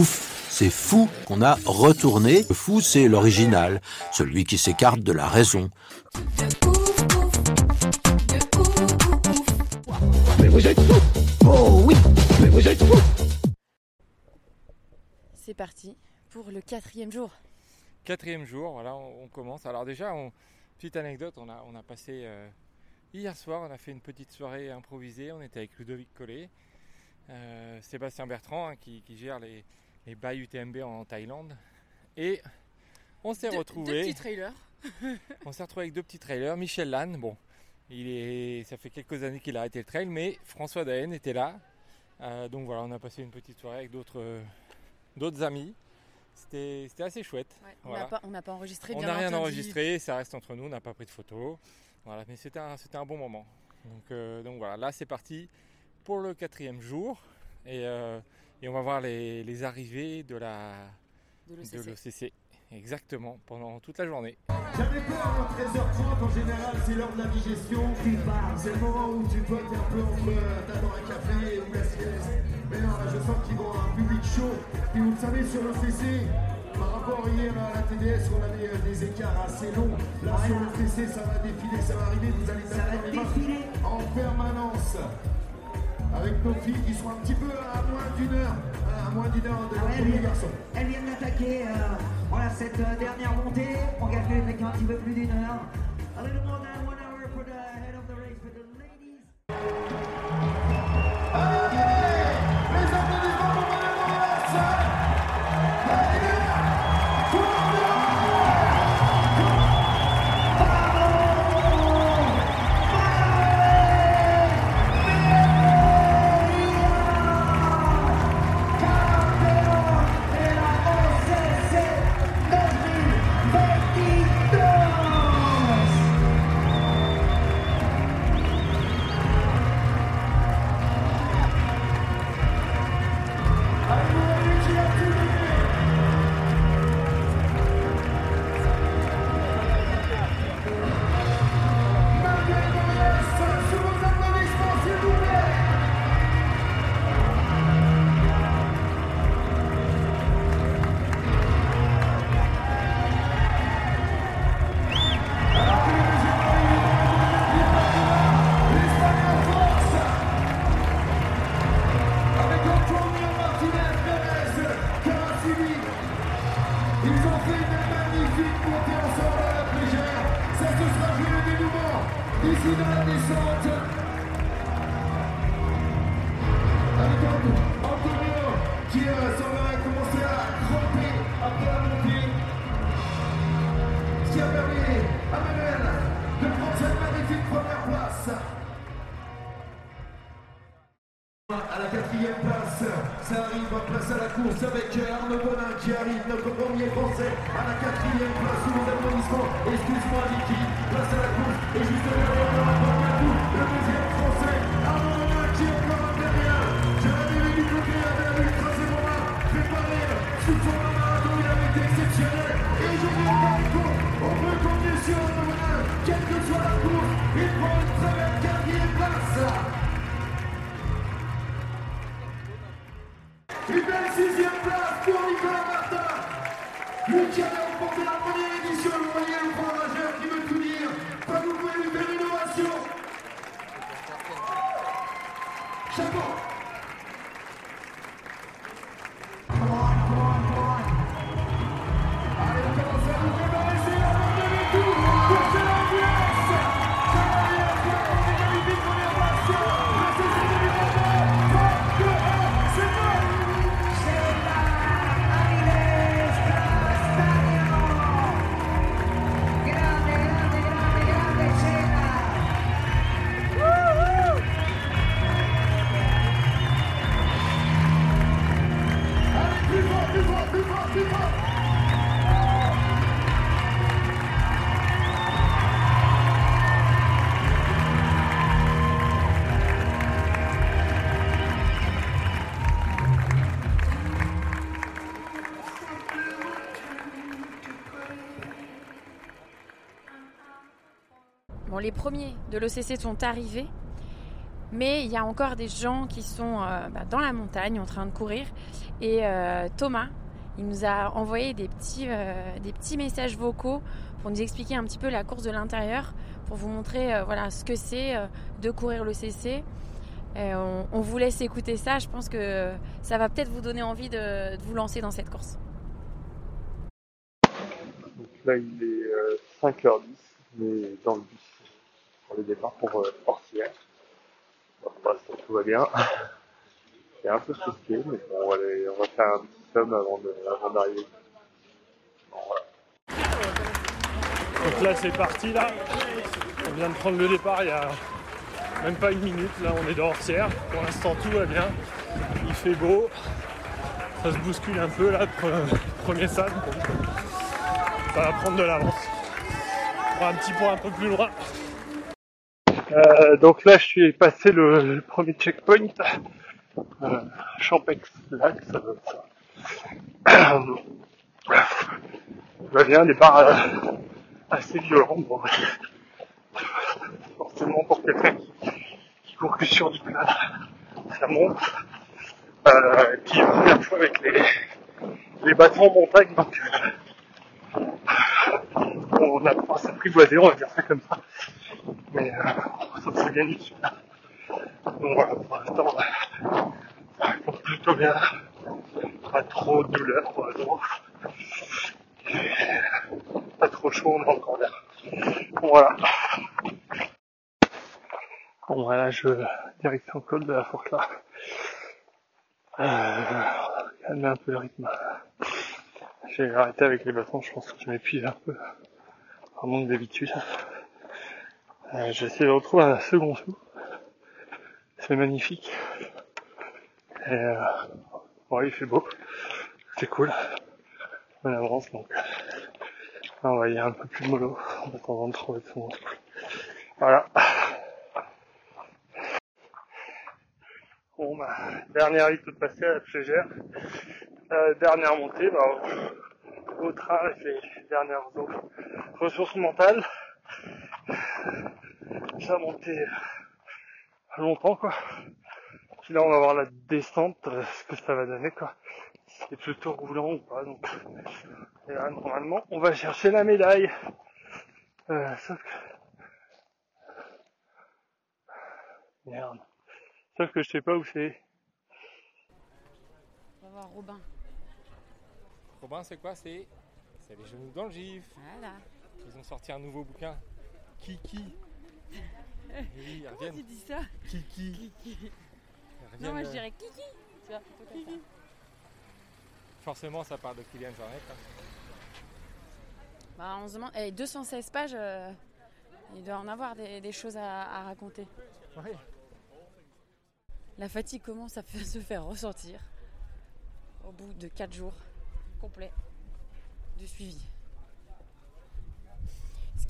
Ouf, c'est fou qu'on a retourné. Le fou, c'est l'original, celui qui s'écarte de la raison. C'est parti pour le quatrième jour. Quatrième jour, voilà, on, on commence. Alors déjà, on- petite anecdote, on a, on a passé euh, hier soir, on a fait une petite soirée improvisée. On était avec Ludovic Collet, euh, Sébastien Bertrand hein, qui, qui gère les, les bails UTMB en Thaïlande, et on s'est retrouvés. trailers. On s'est retrouvé avec deux petits trailers. Michel Lannes, bon, il est, ça fait quelques années qu'il a arrêté le trail, mais François Daen était là. Euh, donc voilà, on a passé une petite soirée avec d'autres, euh, d'autres amis. C'était, c'était assez chouette. on Voilà. n'a pas, on n'a pas enregistré. On n'a rien entendu. enregistré, ça reste entre nous, on n'a pas pris de photos. Voilà, mais c'était un, c'était un bon moment. Donc, euh, donc voilà, là c'est parti pour le quatrième jour. Et, euh, et on va voir les, les arrivées de la De l'OCC. l'OCC. Exactement, pendant toute la journée. J'avais peur à 13h30 en général, c'est l'heure de la digestion. C'est le moment où tu potes un peu entre euh, t'attends un café ou la sieste. Mais non, là je sens qu'ils vont un public chaud. Et vous le savez, sur le CC, par rapport hier à la TDS, on avait euh, des écarts assez longs. Là sur le CC, ça va défiler, ça va arriver, vous allez marques en permanence. Avec nos filles qui seront un petit peu à moins d'une heure, à moins d'une heure de Ah ouais, les garçons. elle vient d'attaquer euh, voilà, cette euh, dernière montée. Engagée avec un petit peu plus d'une heure. Place à la course avec Arnaud Bonin qui arrive, notre premier français à la quatrième place sous vos applaudissements. Excuse-moi Niki, place à la course et juste derrière le rapport Matou, le deuxième français, Arnaud Bonin qui est encore derrière. Je l'avais vu du côté, avait vu tracer mon main, préparé sous les premiers de l'OCC sont arrivés, mais il y a encore des gens qui sont euh, bah, dans la montagne en train de courir. Et euh, Thomas, il nous a envoyé des petits, euh, des petits messages vocaux pour nous expliquer un petit peu la course de l'intérieur, pour vous montrer voilà, ce que c'est de courir l'OCC. On, on vous laisse écouter ça, je pense que ça va peut-être vous donner envie de, vous lancer dans cette course. Là, il est euh, 5h10, mais dans le bus pour le départ pour euh, Orsières. Bon, pour l'instant, tout va bien. C'est un peu stressé, mais bon, on va, on va faire un petit somme avant d'arriver. Donc là c'est parti là. On vient de prendre le départ il y a même pas une minute. Là on est dans Orsières. Pour l'instant tout va bien. Il fait beau. Ça se bouscule un peu là, pre- premier sable. Ça va prendre de l'avance. Pour un petit point un peu plus loin. Euh, donc là je suis passé le, premier checkpoint. Euh, Champex lac, ça être ça. Va bien, départ euh, assez violent. Bon, forcément pour quelqu'un qui, qui court que sur du plat, ça monte. Euh, la première fois avec les, les bâtons en montagne, donc euh, on a pas s'apprivoiser, on va dire ça comme ça. Mais euh, ça s'est gagné dessus. Donc voilà, pour l'instant, ça compte plutôt bien. Pas trop de douleur pour l'instant. Pas trop chaud, on est encore là. Voilà. Bon, voilà, je direction col de la forte là. Euh, calmer un peu le rythme. J'ai arrêté avec les bâtons, je pense que je m'épuise un peu. Un manque d'habitude. Euh, j'ai essayé de retrouver un second sou. C'est magnifique. Et euh, il fait beau. C'est cool. On avance donc. Là, on va y aller un peu plus mollo en attendant de trouver son souffle. Voilà. Bon, bah, dernière ligne toute passée à la Flégère. Euh, dernière montée, bah, au train avec les dernières autres ressources mentales. Ça a monté longtemps, quoi. Puis là, on va voir la descente, euh, ce que ça va donner, quoi. Si c'est plutôt roulant ou pas, donc. Et là, normalement, on va chercher la médaille. Euh, sauf que... Merde. Sauf que je sais pas où c'est. On va voir Robin. Robin, c'est quoi? C'est c'est les genoux dans le gif. Voilà. Ils ont sorti un nouveau bouquin. Kiki. Oui, ils reviennent. dis ça Kiki. Ils Non, moi je euh, dirais Kiki. Tu vois, plutôt comme ça. Forcément, ça parle de Kylian Jornet. hein. Bah, on se demande. eh, 216 pages, euh, il doit en avoir des, des choses à, à raconter. La fatigue commence à f- se faire ressentir au bout de 4 jours complets de suivi.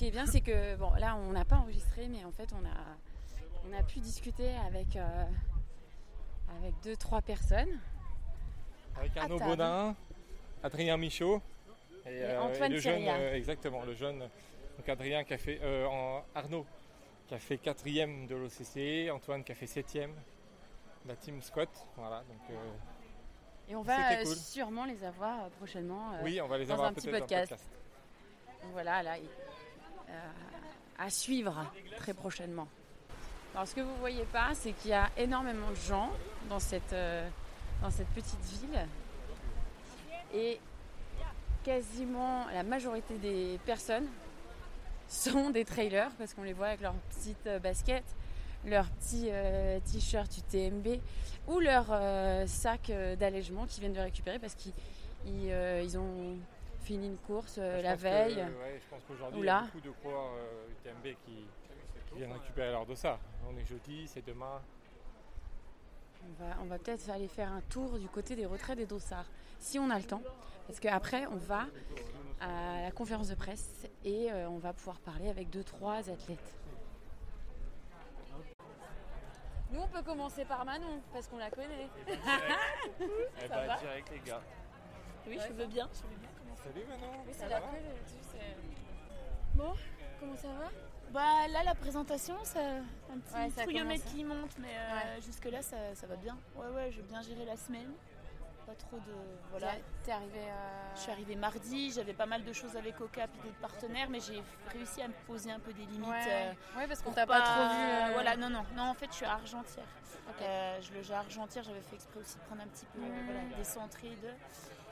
Ce qui est bien, c'est que bon, là, on n'a pas enregistré, mais en fait, on a, on a pu discuter avec, euh, avec deux, trois personnes. Avec Arnaud. Baudin, Adrien Michaud et, Et Antoine le jeune, euh, exactement, le jeune donc Adrien qui a fait euh, en- Arnaud qui a fait quatrième de l'OCC, Antoine qui a fait septième, la team Scott, voilà. Donc euh, Et on va euh, cool. sûrement les avoir euh, prochainement. euh, oui, on va les dans avoir un petit podcast. Donc voilà, là, euh, à suivre très prochainement. Alors, ce que vous voyez pas, c'est qu'il y a énormément de gens dans cette, euh, dans cette petite ville. Et quasiment la majorité des personnes sont des trailers parce qu'on les voit avec leurs petites euh, baskets, leurs petits euh, t-shirts UTMB ou leurs euh, sacs euh, d'allègement qu'ils viennent de récupérer parce qu'ils ils, euh, ils ont fini une course euh, Je la pense que, veille. ouais, je pense qu'aujourd'hui, ou il y a là. beaucoup de coureurs euh, UTMB qui, qui viennent récupérer leur dossard. On est jeudi, c'est demain. On va, on va peut-être aller faire un tour du côté des retraits des dossards, si on a le temps. Parce qu'après, on va à la conférence de presse et euh, on va pouvoir parler avec deux, trois athlètes. Nous, on peut commencer par Manon, parce qu'on la connaît. Eh Ça bah, va direct les gars. Oui, je veux bien. Je veux bien. Salut Manon. Oui, c'est tu sais. Bon, Comment ça va? Bah là, la présentation, ça, un petit Ouais, ça commence, qui monte, mais euh, Ouais. jusque-là, ça, ça va bien. Ouais, ouais, j'ai bien géré la semaine. Pas trop de. Voilà. T'es- arrivé à... Je suis arrivée mardi, j'avais pas mal de choses avec Oka et d'autres partenaires, mais j'ai réussi à me poser un peu des limites. Ouais, euh, ouais, parce qu'on t'a pas, trop vu. euh, Voilà, non, non, non, en fait, je suis à Argentière. Ok. Euh, je loge à Argentière, j'avais fait exprès aussi de prendre un petit peu, euh, voilà, décentré de.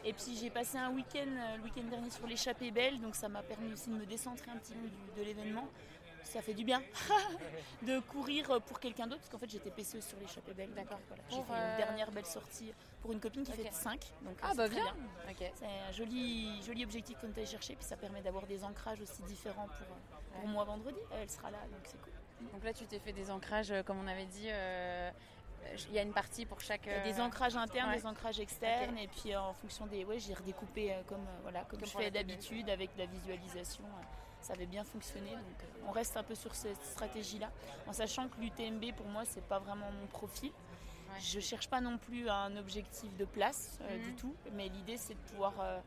Et puis j'ai passé un week-end, euh, le week-end dernier sur l'échappée belle, donc ça m'a permis aussi de me décentrer un petit peu de l'événement. Ça fait du bien de courir pour quelqu'un d'autre, parce qu'en fait j'étais PCE sur l'échappée belle. D'accord. Voilà, j'ai fait euh, une dernière belle sortie pour une copine qui fait 5. Donc Ah euh, bah bien. Ok. C'est un joli, joli objectif qu'on allé chercher, puis ça permet d'avoir des ancrages aussi différents pour, euh, pour Ouais. moi vendredi. Elle sera là, donc c'est cool. Donc là, tu t'es fait des ancrages, euh, comme on avait dit. euh, Il y a une partie pour chaque. Il y a des euh, ancrages internes, ouais. des ancrages externes, et puis euh, en fonction des. Ouais, j'ai redécoupé euh, comme, euh, voilà, comme, Comme je fais d'habitude avec de la visualisation. euh, ça avait bien fonctionné, donc euh, on reste un peu sur cette stratégie-là, en sachant que l'UTMB pour moi c'est pas vraiment mon profil. Ouais. Je cherche pas non plus un objectif de place euh, Mhm. du tout, mais l'idée c'est de pouvoir euh,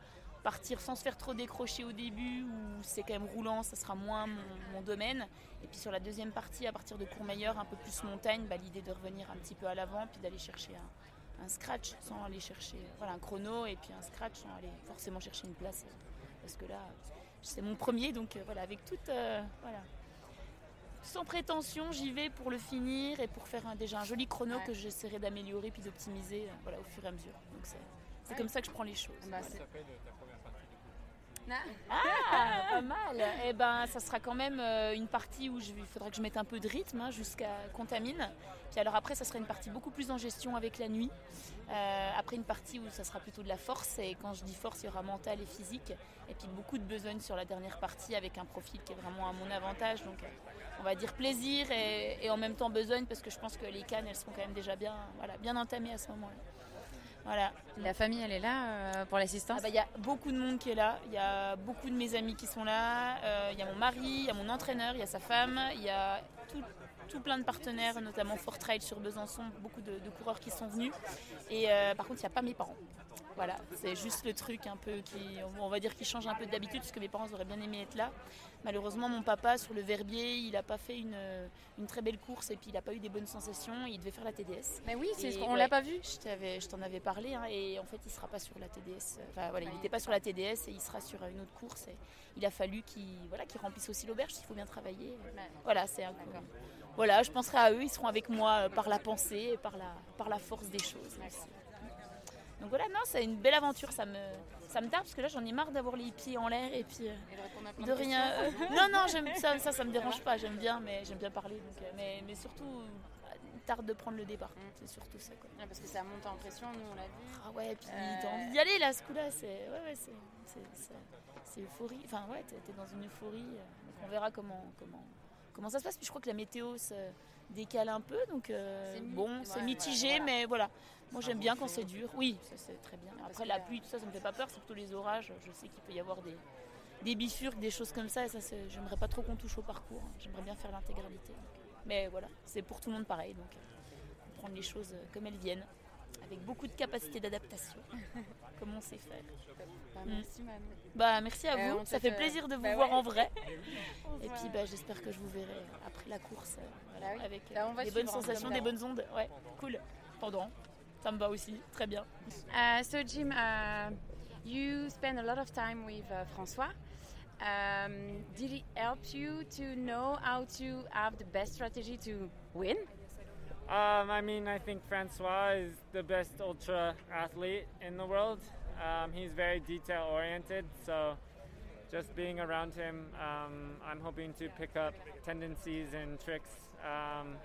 partir sans se faire trop décrocher au début, où c'est quand même roulant, ça sera moins mon, mon domaine. Et puis sur la deuxième partie, à partir de Courmayeur, un peu plus montagne, bah, l'idée de revenir un petit peu à l'avant, puis d'aller chercher un, un scratch sans aller chercher voilà, un chrono, et puis un scratch sans aller forcément chercher une place. Parce que là, c'est mon premier, donc euh, voilà, avec toute. euh, voilà. Sans prétention, j'y vais pour le finir et pour faire un- déjà un joli chrono Ouais. que j'essaierai d'améliorer puis d'optimiser euh, voilà, au fur et à mesure. Donc c'est c'est Ouais. comme ça que je prends les choses. Bah, Voilà. Ah, pas mal. Eh ben, ça sera quand même euh, une partie où il faudra que je mette un peu de rythme hein, jusqu'à Contamine. Puis alors après, ça sera une partie beaucoup plus en gestion avec la nuit. Euh, après, une partie où ça sera plutôt de la force. Et quand je dis force, il y aura mental et physique. Et puis beaucoup de besogne sur la dernière partie avec un profil qui est vraiment à mon avantage. Donc, euh, on va dire plaisir et, et en même temps besogne parce que je pense que les cannes, elles seront quand même déjà bien, voilà, bien entamées à ce moment-là. Voilà. La famille, elle est là euh, pour l'assistance. Ah bah, Il y a beaucoup de monde qui est là, il y a beaucoup de mes amis qui sont là, euh, il y a mon mari, il y a mon entraîneur, il y a sa femme, il y a tout, tout plein de partenaires, notamment Fort Trail sur Besançon, beaucoup de, de coureurs qui sont venus. Et euh, par contre, il n'y a pas mes parents. Voilà, c'est juste le truc un peu qui, on va dire, qui change un peu d'habitude, parce que mes parents auraient bien aimé être là. Malheureusement, mon papa, sur le Verbier, il n'a pas fait une, une très belle course et puis il n'a pas eu des bonnes sensations. Il devait faire la TDS. Mais oui, Et qu'on ouais, l'a pas vu. Je t'en avais parlé hein, et en fait il sera pas sur la TDS. Enfin voilà, il n'était pas sur la TDS et il sera sur une autre course. Et il a fallu qu'il voilà, qu'il remplisse aussi l'auberge s'il faut bien travailler. Voilà, c'est un. Voilà, je penserai à eux, ils seront avec moi euh, par la pensée et par la, par la force des choses. aussi. Donc voilà, non, c'est une belle aventure, ça me, ça me tarde parce que là j'en ai marre d'avoir les pieds en l'air et puis euh, de rien. euh, non, non, ça, ça, ça me dérange pas, j'aime bien, mais j'aime bien parler. donc, mais, mais surtout, tarde de prendre le départ. C'est surtout ça. Quoi. parce que ça monte en pression, nous on l'a vu. Ah ouais, puis Euh, t'as envie d'y aller là, ce coup-là, c'est ouais, ouais, c'est, c'est, euphorie. Enfin ouais, t'es, dans une euphorie. euh, donc on verra comment, comment, comment ça se passe. Puis je crois que la météo se décale un peu, donc euh, bon, c'est ouais, mitigé, voilà. mais voilà. Moi j'aime bien quand c'est dur. Oui, ça c'est très bien. Après la pluie, tout ça, ça me fait pas peur. C'est plutôt les orages. Je sais qu'il peut y avoir des, des bifurques, des choses comme ça. Et ça, j'aimerais pas trop qu'on touche au parcours. J'aimerais bien faire l'intégralité. Mais voilà, c'est pour tout le monde pareil. Donc euh, prendre les choses comme elles viennent, avec beaucoup de capacité d'adaptation, comme on sait faire. Bah, Mm. merci Manu. Bah merci à Euh, vous, ça fait fait- plaisir de vous Bah voir ouais. en vrai. Et puis bah, j'espère que je vous verrai après la course, euh, voilà, Bah oui. avec euh, Là, va des bonnes sensations, des bonnes ondes. Ouais, cool. Pendant, ça me va aussi, très bien. Uh, so Jim, uh, you spend a lot of time with uh, François. Um, did it help you to know how to have the best strategy to win? Um, I mean, I think Francois is the best ultra athlete in the world. Um, he's very detail oriented, so just being around him, um, I'm hoping to pick up tendencies and tricks. Um,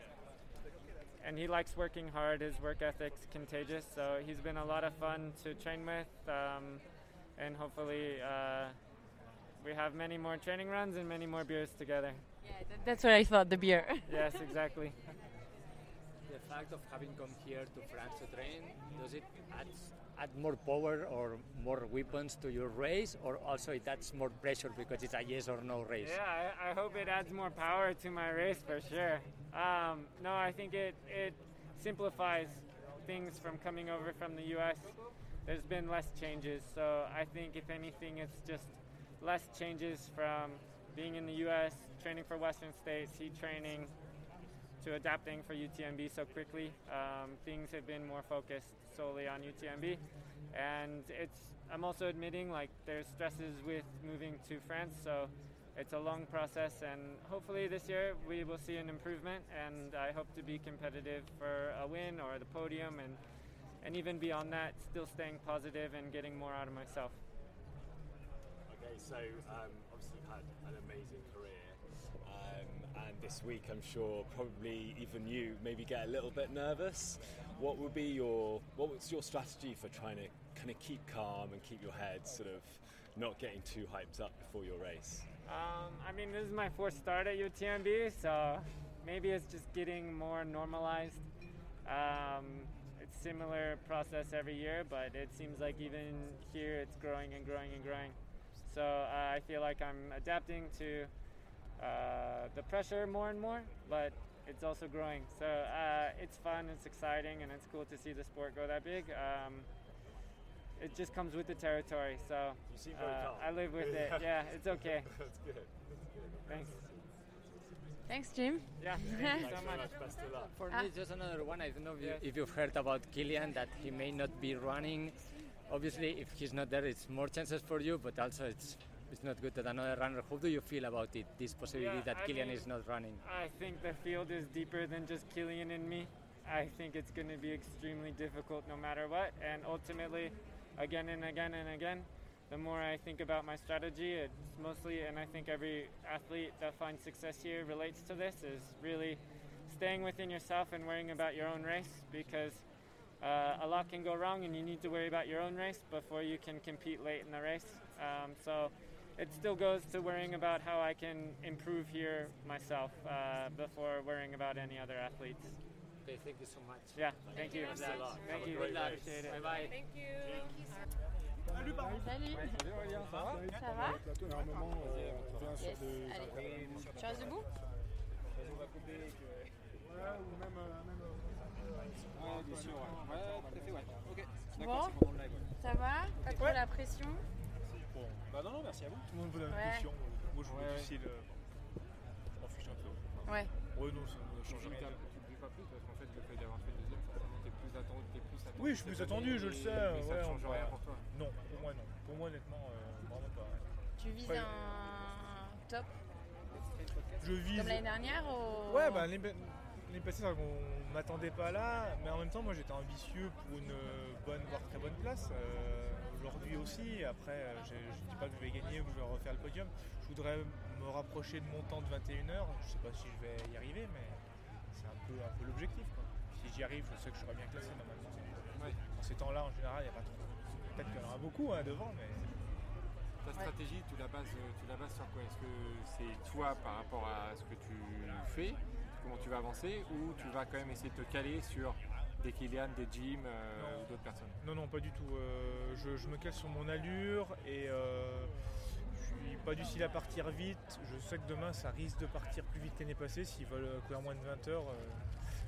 and he likes working hard. His work ethic's contagious, so he's been a lot of fun to train with. Um, and hopefully, uh, we have many more training runs and many more beers together. Yeah, that's what I thought, the beer. Yes, exactly. Fact of having come here to France to train, does it add add more power or more weapons to your race, or also it adds more pressure because it's a yes or no race? Yeah, I, I hope it adds more power to my race for sure. Um, no, I think it, it simplifies things from coming over from the U.S. There's been less changes, so I think if anything, it's just less changes from being in the U.S., training for Western States, heat training, to adapting for UTMB so quickly. Um, things have been more focused solely on UTMB, and it's. I'm also admitting like there's stresses with moving to France, so it's a long process, and hopefully this year we will see an improvement, and I hope to be competitive for a win or the podium, and and even beyond that, still staying positive and getting more out of myself. Okay, so um, obviously you've had an amazing this week I'm sure probably even you maybe get a little bit nervous. What would be your what was your strategy for trying to kind of keep calm and keep your head sort of not getting too hyped up before your race? Um, I mean, this is my fourth start at UTMB, so maybe it's just getting more normalized. Um, it's similar process every year, but it seems like even here it's growing and growing and growing. So uh, I feel like I'm adapting to uh, the pressure more and more, but it's also growing. So uh, it's fun, it's exciting, and it's cool to see the sport go that big. Um, it just comes with the territory, so You seem very uh, calm. I live with it. Yeah, it's okay. That's good. That's good. Thanks. Thanks, Jim. Yeah, thank you so much. Best of luck. For Ah. me, just another one. I don't know if, you, if you've heard about Kilian that he may not be running. Obviously, if he's not there, it's more chances for you, but also it's it's not good that another runner. How do you feel about it? This possibility Yeah, that I Killian mean- is not running. I think the field is deeper than just Killian and me. I think it's going to be extremely difficult no matter what. And ultimately, again and again and again, the more I think about my strategy, it's mostly, and I think every athlete that finds success here relates to this, is really staying within yourself and worrying about your own race because uh, a lot can go wrong and you need to worry about your own race before you can compete late in the race. Um, so it still goes to worrying about how I can improve here myself uh, before worrying about any other athletes. Okay, thank you so much. Yeah, thank you. Best of luck. Thank you. great race. Appreciate it. Bye bye. Thank you. Salut Salut. Salut Aurélien, ça va Ça va Plateau, normalement, tu sur Yes. des- Allez. Tu restes debout On va couper Ouais, ou même. même ouais, bien sûr, ouais. Ouais, tout à fait, ouais. Ok. Bon. C'est pendant le live. Ça va Pas trop la pression Bon, bah non, non, merci à vous. Tout le monde veut la Ouais. pression. Moi, je veux du style. euh, Je m'en fiche un peu. Ouais. Ouais, non, ça ne change rien. Tu ne dis pas plus parce qu'en fait, le fait d'avoir fait deuxième, forcément, t'es plus attendu. T'es plus attendu Oui, je suis plus attendu, je le sais. Mais ça ne change on rien pour toi. Non, pour moi, non. Pour moi, honnêtement, euh, vraiment pas. Tu vises Ouais. un top Je vise. comme l'année dernière ou... Ouais, bah l'année passée, qu'on m'attendait pas là, mais en même temps, moi j'étais ambitieux pour une bonne, voire très bonne place. Euh, Aujourd'hui aussi, après, euh, je ne dis pas que je vais gagner ou que je vais refaire le podium. Je voudrais me rapprocher de mon temps de 21h. Je sais pas si je vais y arriver, mais c'est un peu, un peu l'objectif. Si j'y arrive, je sais que je serai bien classé normalement. Dans ces temps-là, en général, il n'y a pas trop. Peut-être qu'il y en aura beaucoup hein, devant, mais. Ta stratégie, tu la bases, tu la bases sur quoi? Est-ce que c'est toi par rapport à ce que tu fais, comment tu vas avancer, ou tu vas quand même essayer de te caler sur des Kylian, des Jim euh, ou d'autres personnes Non, non, pas du tout. Euh, je, je me casse sur mon allure et euh, je suis pas du style à partir vite. Je sais que demain ça risque de partir plus vite que l'année passée. S'ils veulent courir moins de 20 heures, euh,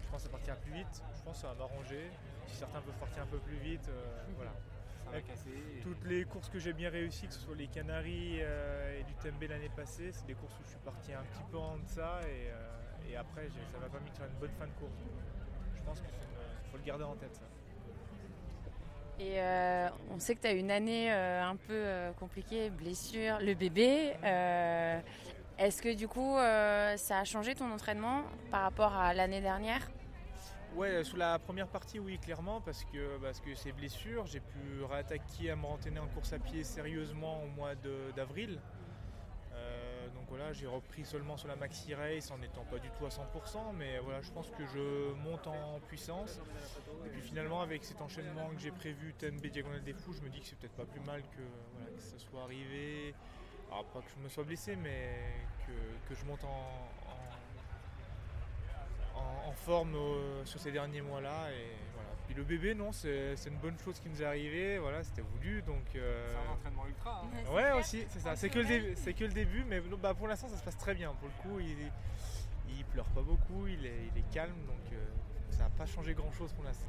je pense que ça partira plus vite. Je pense que ça va m'arranger. Si certains peuvent partir un peu plus vite, euh, voilà. Ça va Avec casser et- Toutes les courses que j'ai bien réussies, que ce soit les Canaries euh, et du Tembe l'année passée, c'est des courses où je suis parti un petit peu en deçà et, euh, et après ça m'a permis de faire une bonne fin de course. Je pense qu'il faut le garder en tête ça. Et euh, on sait que tu as une année euh, un peu euh, compliquée, blessure, le bébé. Est-ce que du coup, ça a changé ton entraînement par rapport à l'année dernière? Ouais, sous la première partie, oui, clairement, parce que, parce que ces blessures, j'ai pu réattaquer à me rentraîner en course à pied sérieusement au mois d'avril. Voilà, j'ai repris seulement sur la Maxi Race en n'étant pas du tout à 100%, mais voilà, je pense que je monte en puissance. Et puis finalement, avec cet enchaînement que j'ai prévu, TNB Diagonale des Fous, je me dis que c'est peut-être pas plus mal que, ça soit arrivé. Alors, pas que je me sois blessé, mais que, que je monte en, en- forme euh, sur ces derniers mois-là. Le bébé, non, c'est une bonne chose qui nous est arrivée, voilà, c'était voulu, donc... Euh, c'est un entraînement ultra, hein. Ouais, ouais aussi, c'est ça, c'est que, que, le début, mais bah, pour l'instant, ça se passe très bien, pour le coup, il, pleure pas beaucoup, il est, calme, donc euh, ça n'a pas changé grand-chose pour l'instant,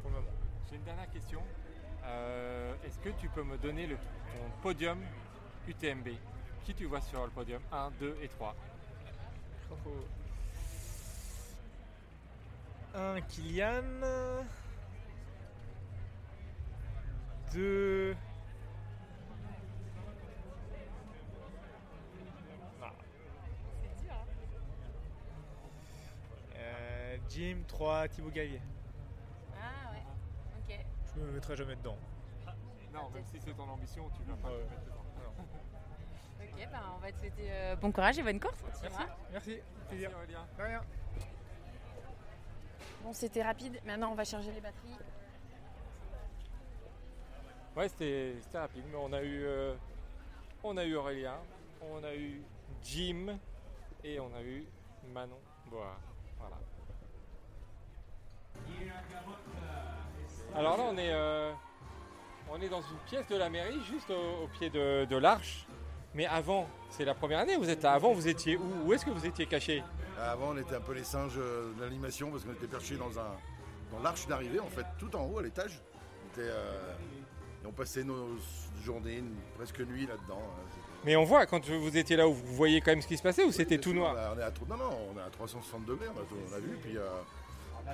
pour le moment. J'ai une dernière question, euh, est-ce que tu peux me donner le, ton podium UTMB Qui tu vois sur le podium? 1, 2 et 3 1 Kylian. 2 ah. euh, Jim 3 Thibaut Gallier. Ah ouais. OK. Je me mettrai jamais dedans. Non, même si c'est ton ambition, tu ne vas pas te mettre dedans. Ok, bah on va te souhaiter euh, bon courage et bonne course. Merci. Merci. Plaisir. Rien. Bon, c'était rapide. Maintenant, on va charger les batteries. Ouais, c'était rapide, mais on a eu, euh, on a eu Aurélien, on a eu Jim et on a eu Manon Boa. Voilà. Alors là, on est, euh, on est dans une pièce de la mairie, juste au, pied de l'arche. Mais avant, c'est la première année, vous êtes là. Avant, vous étiez où? Où est-ce que vous étiez caché? Avant, on était un peu les singes euh, de l'animation parce qu'on était perchés dans, un, dans l'arche d'arrivée, en fait, tout en haut à l'étage. On, était, euh, et on passait nos journées, presque nuit là-dedans. hein. Mais on voit, quand vous étiez là, vous voyez quand même ce qui se passait ou c'était tout noir? on a- on est à, Non, non, on est à 360 degrés, on a, vu. Puis euh,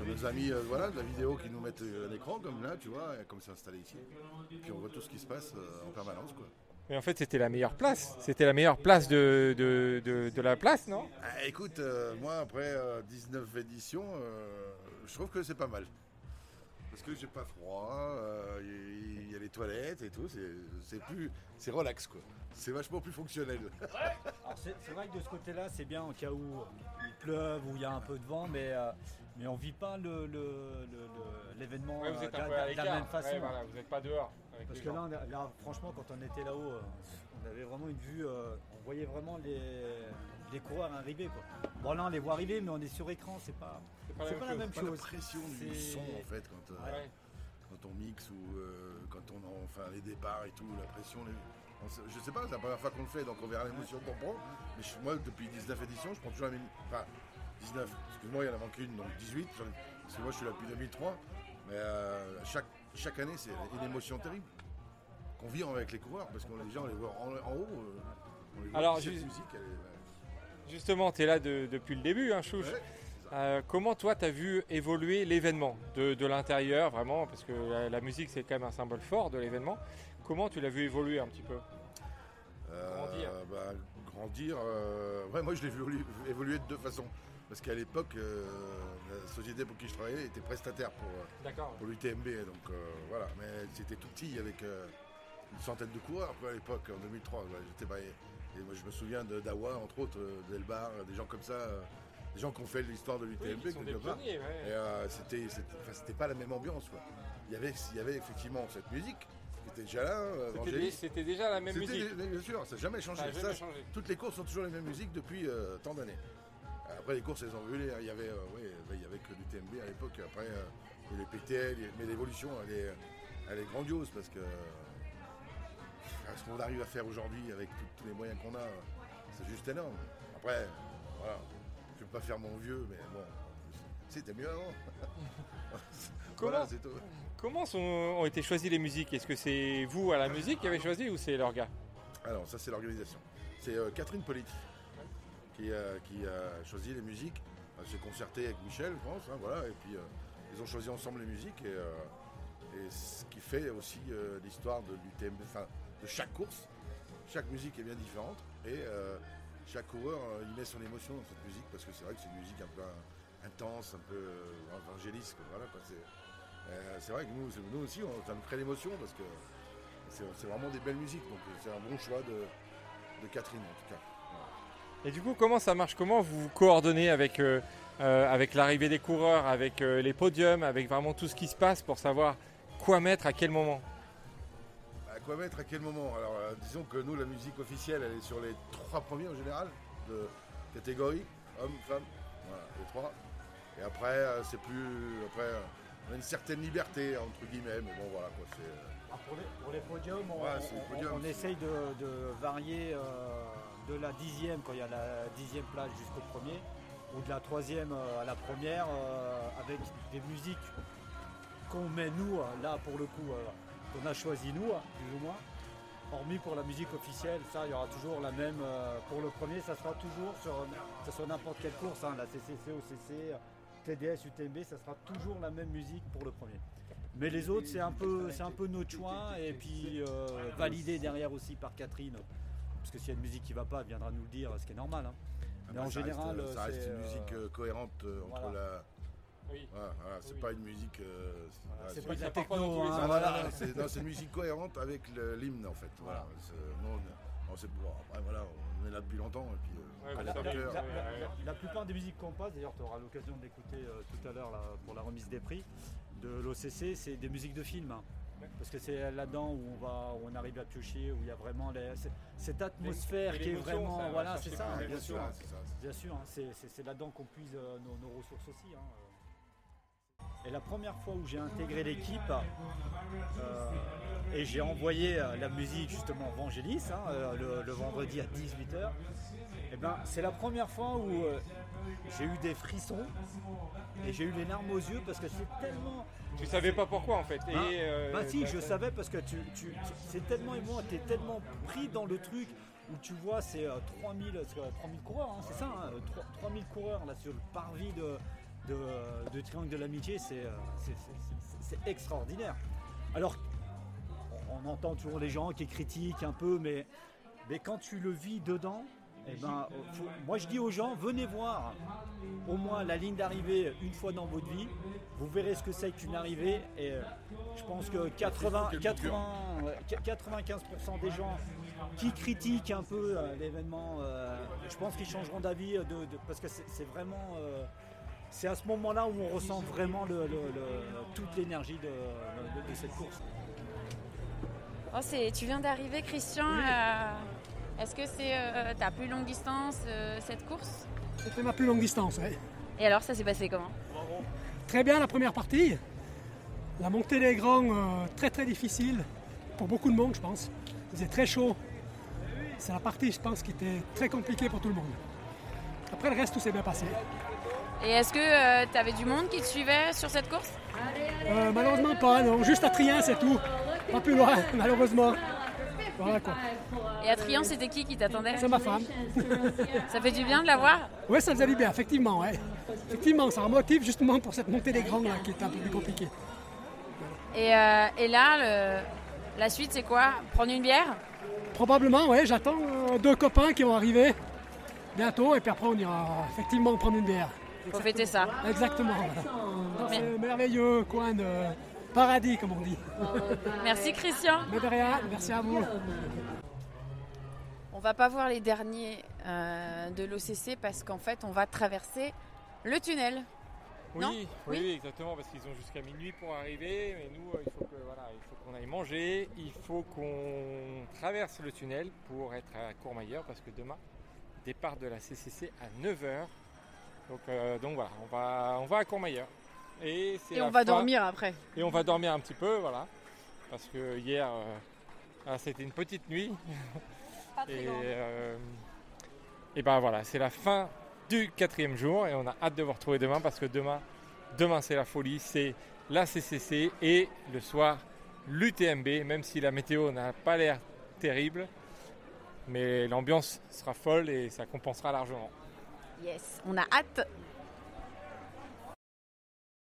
nos amis euh, voilà, de la vidéo qui nous mettent euh, un écran, comme là, tu vois, comme c'est installé ici. Puis on voit tout ce qui se passe euh, en permanence. Quoi. Mais en fait, c'était la meilleure place. C'était la meilleure place de, de, de- de la place, non? Ah, écoute, euh, moi, après euh, 19 éditions, euh, je trouve que c'est pas mal. Parce que j'ai pas froid, euh, il y, y a les toilettes et tout, c'est- c'est plus, c'est relax quoi. C'est vachement plus fonctionnel. Alors, c'est c'est vrai que de ce côté-là, c'est bien en cas où il pleuve ou il y a un peu de vent, mais, euh, mais on vit pas le- le- le- le- l'événement Ouais, vous euh, êtes de, un la- peu à de la l'écart. même façon. Ouais, voilà, vous n'êtes pas dehors. avec Parce les que gens. là, franchement, quand on était là-haut, euh, on avait vraiment une vue, euh, on voyait vraiment les, les coureurs arriver. Quoi. Bon, là, on les voit arriver, mais on est sur écran, c'est pas, C'est pas la c'est même pas la chose. même Pas la chose. pression du son en fait quand, euh, Ouais. quand on mixe ou euh, quand on en- enfin les départs et tout, la pression. les- je sais pas, c'est la première fois qu'on le fait, donc on verra l'émotion qu'on prend. Mais je- moi, depuis 19 éditions, je prends toujours la même. Enfin, 19, excuse-moi, il y en a manqué une, donc 18. j'en ai- Parce que moi, je suis là depuis 2003. Mais euh, chaque, chaque année, c'est une émotion terrible qu'on vit avec les coureurs, parce qu'on les gens, on les voit en, en haut. euh, on les voit, Alors, musique, elle est- Justement, tu es là de- depuis le début, hein, Chouche. Euh, comment toi, tu as vu évoluer l'événement de, de l'intérieur, vraiment? Parce que la, la musique, c'est quand même un symbole fort de l'événement. Comment tu l'as vu évoluer un petit peu? Euh, Grandir. bah, grandir, euh, ouais, moi je l'ai vu évoluer de deux façons. Parce qu'à l'époque, euh, la société pour qui je travaillais était prestataire pour, euh, pour l'UTMB. Donc euh, voilà, mais c'était tout petit avec euh, une centaine de coureurs quoi, à l'époque, en 2003. ouais, j'étais pas- et moi je me souviens de Dawa, entre autres, d'Elbar, des gens comme ça. des gens qui ont fait l'histoire de l'UTMB. quelque part. ouais. Et c'était, pas la même ambiance. Quoi. Il, y avait, il y avait effectivement cette musique qui était déjà là. C'était déjà la même musique. Bien sûr, ça n'a jamais changé. Ça jamais changé. Toutes les courses sont toujours les mêmes musiques depuis tant d'années. Après les courses, elles ont évolué. Il y avait, euh, ouais, il y avait que l'UTMB à l'époque. Après, euh, a les PTL, mais l'évolution, elle est, elle est grandiose parce que ce qu'on arrive à faire aujourd'hui avec tous les moyens qu'on a, c'est juste énorme. Après, voilà, je ne vais pas faire mon vieux, mais bon, c'était mieux avant. Comment, Voilà, tout. comment sont, ont été choisies les musiques? Est-ce que c'est vous à la musique qui avez choisi ou c'est leur gars Alors, ça, c'est l'organisation. C'est euh, Catherine Politi qui, a- qui a choisi les musiques. Elle s'est concertée avec Michel, je pense. hein, voilà, et puis, euh, ils ont choisi ensemble les musiques. Et, euh, ce qui fait aussi euh, l'histoire de l'UTMB, enfin, de chaque course. Chaque musique est bien différente. Et euh, chaque coureur, euh, il met son émotion dans cette musique parce que c'est vrai que c'est une musique un peu euh, intense, un peu euh, évangéliste. Voilà, c'est, euh, vrai que nous, aussi, on- ça nous crée l'émotion parce que c'est, vraiment des belles musiques. Donc euh, c'est un bon choix de Catherine en tout cas. Et du coup, comment ça marche? Comment vous vous coordonnez avec, euh, euh, avec l'arrivée des coureurs, avec euh, les podiums, avec vraiment tout ce qui se passe pour savoir quoi mettre à quel moment? À quoi mettre à quel moment? Alors euh, disons que nous, la musique officielle, elle est sur les trois premiers en général, de catégorie, hommes, femmes, voilà, les trois. Et après, euh, c'est plus. Après, euh, on a une certaine liberté, entre guillemets, mais bon, voilà, quoi, c'est... euh, Ah, pour, les, pour les podiums, on, Ouais, c'est les on- podiums, on c'est- essaye de, de varier euh, de la dixième, quand il y a la dixième place jusqu'au premier, ou de la troisième euh, à la première, euh, avec des musiques qu'on met nous, euh, là pour le coup, qu'on a choisi nous, euh, plus ou moins. Hormis pour la musique officielle, ça il y aura toujours la même. pour le premier, ça sera toujours sur, n'importe quelle course, hein, la CCC, OCC, TDS, UTMB, ça sera toujours la même musique pour le premier. Mais les autres, c'est un peu, c'est un peu notre choix et puis validé derrière aussi par Catherine, parce que s'il y a une musique qui va pas, elle viendra nous le dire, ce qui est normal. hein. Ah Mais bah, en ça reste, général, euh, ça reste une musique euh, euh, cohérente euh, entre voilà. la. Oui. Voilà, voilà, c'est pas une musique. euh, voilà, c'est pas de la techno, hein, c'est une musique cohérente avec le- l'hymne en fait. Voilà. Non, c'est bon, après, voilà, on est là depuis longtemps et puis. euh, Ouais, on bah. La, la- la- la plupart des musiques qu'on passe, d'ailleurs tu auras l'occasion d'écouter euh, tout à l'heure pour la remise des prix de l'OCC, c'est des musiques de film. hein. Parce que c'est là-dedans où on va, où on arrive à piocher, où il y a vraiment les- cette atmosphère qui est vraiment, ça voilà, c'est ça, bien sûr, ça, bien sûr, hein, c'est, c'est- là-dedans qu'on puise euh, nos, nos ressources aussi. hein. Et la première fois où j'ai intégré l'équipe, euh, et j'ai envoyé euh, la musique justement Vangelis hein, le, le vendredi à 18h, et ben, c'est la première fois où euh, j'ai eu des frissons et j'ai eu les larmes aux yeux parce que c'est tellement. Tu savais pas pourquoi en fait. Et, Hein euh, bah si, bah, je savais parce que tu, tu- c'est tellement émouvant, tu es tellement pris dans le truc où tu vois c'est euh, 3000, c'est, euh, 3000 coureurs, hein, c'est ça, hein, euh, 3 3000 coureurs là sur le parvis de, de, de Triangle de l'Amitié, c'est, euh, extraordinaire. Alors, on on entend toujours les gens qui critiquent un peu, mais, mais quand tu le vis dedans, eh ben, faut- moi je dis aux gens, venez voir au moins la ligne d'arrivée une fois dans votre vie. Vous verrez ce que c'est qu'une arrivée. Et euh, je pense que 80, 80, ouais, 95% des gens qui critiquent un peu euh, l'événement, euh, je pense qu'ils changeront d'avis de- de- parce que c'est vraiment. c'est à ce moment-là où on ressent vraiment le- le- le- toute l'énergie de, de- de cette course. Oh, c'est- tu viens d'arriver, Christian. euh, Est-ce que c'est euh, ta plus longue distance, euh, cette course? C'était ma plus longue distance, ouais. Et alors, ça s'est passé comment? Très bien la première partie. La montée des grands, euh, très très difficile pour beaucoup de monde, je pense. Il faisait très chaud. C'est la partie, je pense, qui était très compliquée pour tout le monde. Après, le reste, tout s'est bien passé. Et est-ce que tu avais du monde qui te suivait sur cette course? Euh, malheureusement pas, non. Juste à Trien, c'est tout. Pas plus loin, malheureusement. Voilà quoi. Et à Trian, c'était qui qui t'attendait C'est ma femme. Ça fait du bien de la voir Oui, ça faisait du bien, effectivement. Ouais. Effectivement, ça motive justement pour cette montée des grands là, qui est un peu plus compliquée. Et, euh, et là, le- la suite, c'est quoi? Prendre une bière? Probablement, ouais, j'attends euh, deux copains qui vont arriver bientôt et puis après on ira effectivement prendre une bière. Faut fêter ça. Exactement. voilà. Merveilleux coin de paradis, comme on dit. Merci Christian. Mais de rien, merci à vous. On va pas voir les derniers euh, de l'OCC parce qu'en fait, on va traverser le tunnel. Oui, Non oui, oui, exactement, parce qu'ils ont jusqu'à minuit pour arriver, mais nous, euh, il faut que voilà, il faut qu'on aille manger, il faut qu'on traverse le tunnel pour être à Courmayeur, parce que demain, départ de la CCC à 9h. Donc, euh, donc voilà, on va, on va à Courmayeur. Et, on va fin- dormir après. Et on va dormir un petit peu, voilà, parce que hier, euh, ah, c'était une petite nuit. et, euh, et ben voilà, c'est la fin du quatrième jour et on a hâte de vous retrouver demain parce que demain, demain c'est la folie, c'est la CCC et le soir l'UTMB, même si la météo n'a pas l'air terrible, mais l'ambiance sera folle et ça compensera largement. Yes, on a hâte.